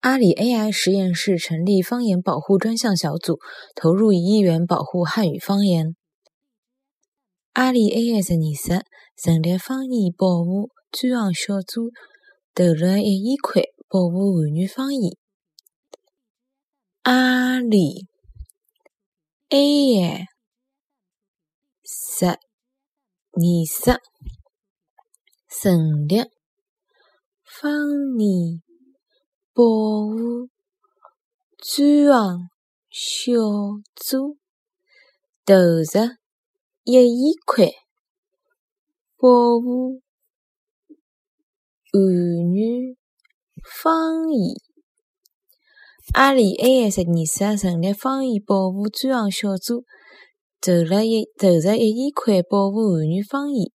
阿里 AI 实验室成立方言保护专项小组，投入一亿元保护汉语方言。阿里 AI 实验室成立方言保护专项小组，投入一亿块保护汉语方言。阿里 AI 实验室成立方言。保护专项小组投入一亿块保护汉语方言。阿里 AI 实验室成立方言保护专项小组，投入一投入一亿块保护汉语方言。